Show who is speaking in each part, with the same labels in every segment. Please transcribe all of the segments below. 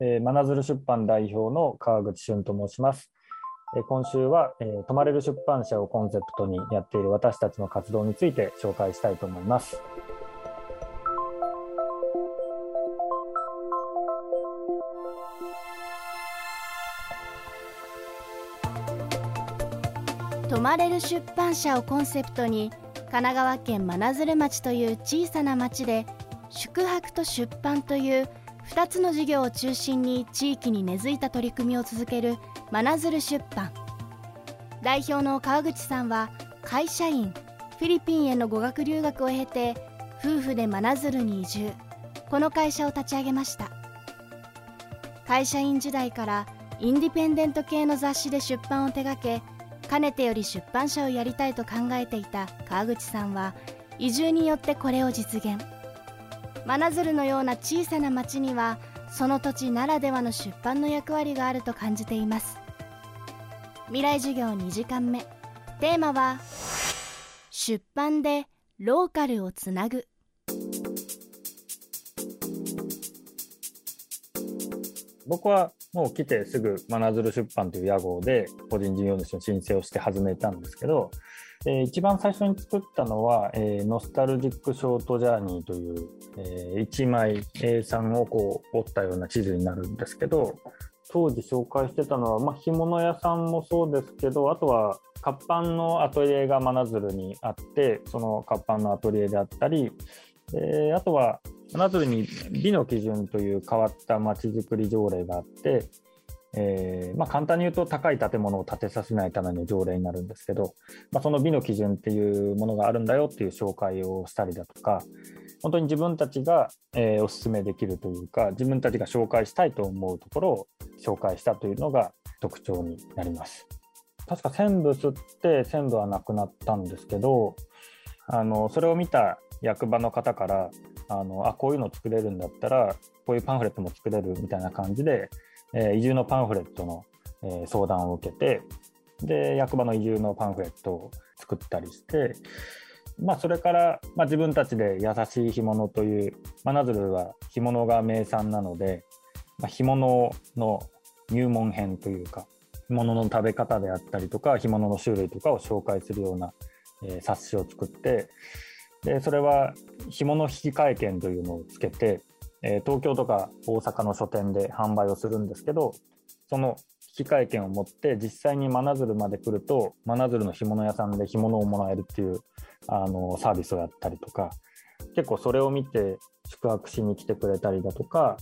Speaker 1: えー、真鶴出版代表の川口俊と申します。えー、今週は、えー、泊まれる出版社をコンセプトにやっている私たちの活動について紹介したいと思います。
Speaker 2: 泊まれる出版社をコンセプトに神奈川県真鶴町という小さな町で宿泊と出版という2つの事業を中心に地域に根付いた取り組みを続ける真鶴出版。代表の川口さんは会社員フィリピンへの語学留学を経て夫婦で真鶴に移住。この会社を立ち上げました。会社員時代からインディペンデント系の雑誌で出版を手掛けかねてより出版社をやりたいと考えていた川口さんは移住によってこれを実現。真鶴のような小さな町にはその土地ならではの出版の役割があると感じています。未来授業2時間目。テーマは出版でローカルをつなぐ。
Speaker 1: 僕はもう来てすぐ真鶴出版という屋号で個人事業主の申請をして始めたんですけどえー、一番最初に作ったのは、えー、ノスタルジックショートジャーニーという、えー、1枚 A3 をこう折ったような地図になるんですけど当時紹介してたのは、まあ、干物屋さんもそうですけどあとは活版のアトリエが真鶴にあってその活版のアトリエであったり、え、あとは真鶴に美の基準という変わったまちづくり条例があってえーまあ、簡単に言うと高い建物を建てさせないための条例になるんですけど、まあ、その美の基準っていうものがあるんだよっていう紹介をしたりだとか本当に自分たちが、えー、お勧めできるというか自分たちが紹介したいと思うところを紹介したというのが特徴になります。確か線部吸って線部はなくなったんですけどあのそれを見た役場の方からあのあこういうの作れるんだったらこういうパンフレットも作れるみたいな感じでえ移住のパンフレットの、え相談を受けてで役場の移住のパンフレットを作ったりして、まあ、それから、まあ、自分たちで優しい干物という真鶴は干物が名産なので、まあ、干物の入門編というか干物の食べ方であったりとか干物の種類とかを紹介するような、えー、冊子を作ってでそれは干物引換券というのをつけてえ東京とか大阪の書店で販売をするんですけどその引換券を持って実際に真鶴まで来ると真鶴の干物屋さんで干物をもらえるっていうあのサービスをやったりとか結構それを見て宿泊しに来てくれたりだとか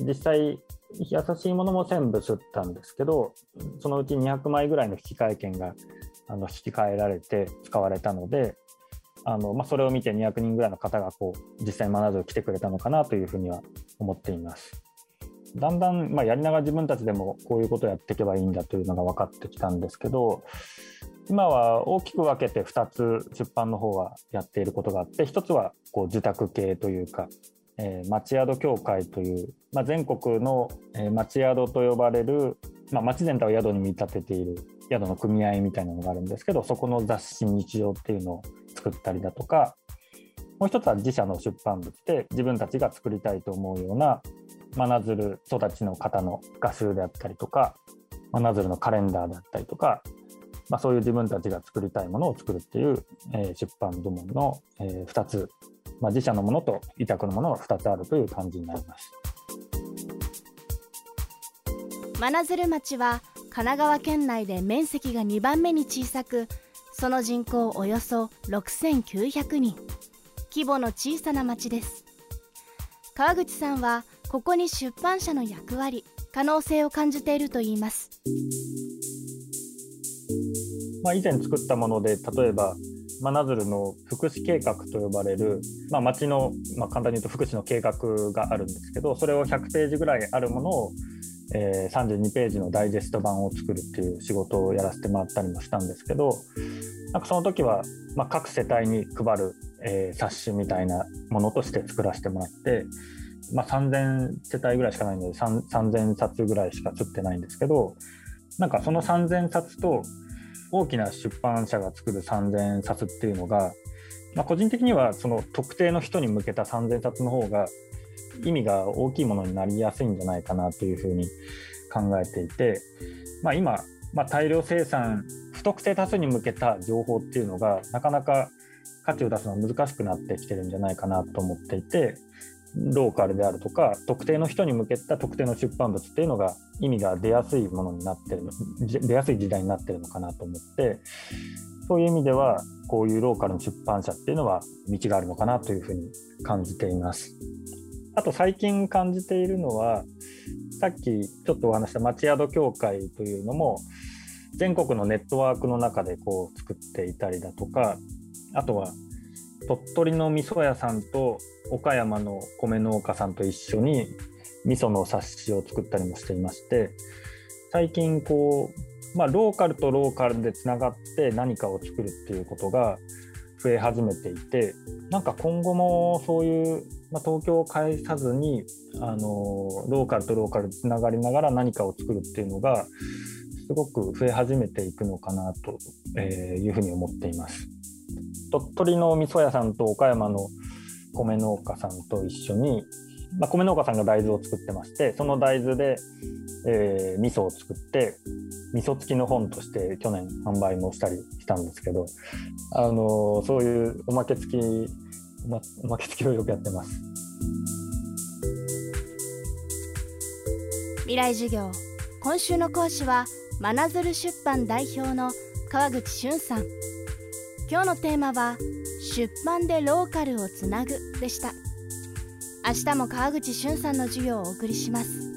Speaker 1: 実際優しいものも全部吸ったんですけどそのうち200枚ぐらいの引換券があの引き換えられて使われたのであのまあ、それを見て200人ぐらいの方がこう実際に学ぶ来てくれたのかなというふうには思っています。だんだん、まあ、やりながら自分たちでもこういうことをやっていけばいいんだというのが分かってきたんですけど今は大きく分けて2つ出版の方はやっていることがあって1つはこう受託系というか、えー、町宿協会という、まあ、全国の、町宿と呼ばれる、まあ、町全体を宿に見立てている宿の組合みたいなのがあるんですけどそこの雑誌日常っていうのを作ったりだとかもう一つは自社の出版物で自分たちが作りたいと思うような真鶴育ちの方の画集であったりとか真鶴のカレンダーだったりとか、まあ、そういう自分たちが作りたいものを作るっていう、えー、出版部門の、えー、2つ、まあ、自社のものと委託のものが2つあるという感じになります。
Speaker 2: 真鶴町は神奈川県内で面積が2番目に小さくその人口およそ6900人。規模の小さな町です。川口さんはここに出版社の役割可能性を感じているといいます、
Speaker 1: まあ、以前作ったもので例えば真鶴の福祉計画と呼ばれる、まあ、町の、まあ、簡単に言うと福祉の計画があるんですけどそれを100ページぐらいあるものをえ、32ページのダイジェスト版を作るっていう仕事をやらせてもらったりもしたんですけどなんかその時は、ま、各世帯に配る、え、冊子みたいなものとして作らせてもらって、まあ、3000世帯ぐらいしかないので3000冊ぐらいしか作ってないんですけどなんかその3000冊と大きな出版社が作る3000冊っていうのが、まあ、個人的にはその特定の人に向けた3000冊の方が意味が大きいものになりやすいんじゃないかなというふうに考えていて、まあ、今、まあ、大量生産不特定多数に向けた情報っていうのがなかなか価値を出すのは難しくなってきてるんじゃないかなと思っていてローカルであるとか特定の人に向けた特定の出版物っていうのが意味が出やすいものになってる出やすい時代になってるのかなと思ってそういう意味ではこういうローカルの出版社っていうのは道があるのかなというふうに感じています。あと最近感じているのはさっきちょっとお話した町宿協会というのも全国のネットワークの中でこう作っていたりだとかあとは鳥取の味噌屋さんと岡山の米農家さんと一緒に味噌の冊子を作ったりもしていまして最近こう、まあ、ローカルとローカルでつながって何かを作るっていうことが増え始めていてなんか今後もそういう、まあ、東京を介さずにあのローカルとローカルでつながりながら何かを作るっていうのがすごく増え始めていくのかなというふうに思っています。鳥取の味噌屋さんと岡山の米農家さんと一緒に、まあ、米農家さんが大豆を作ってましてその大豆で、えー、味噌を作って味噌付きの本として去年販売もしたりしたんですけど、あの、そういうおまけ付きまおまけ付きをよくやってます。
Speaker 2: 未来授業。今週の講師は真鶴出版代表の川口俊さん。今日のテーマは出版でローカルをつなぐでした。明日も川口俊さんの授業をお送りします。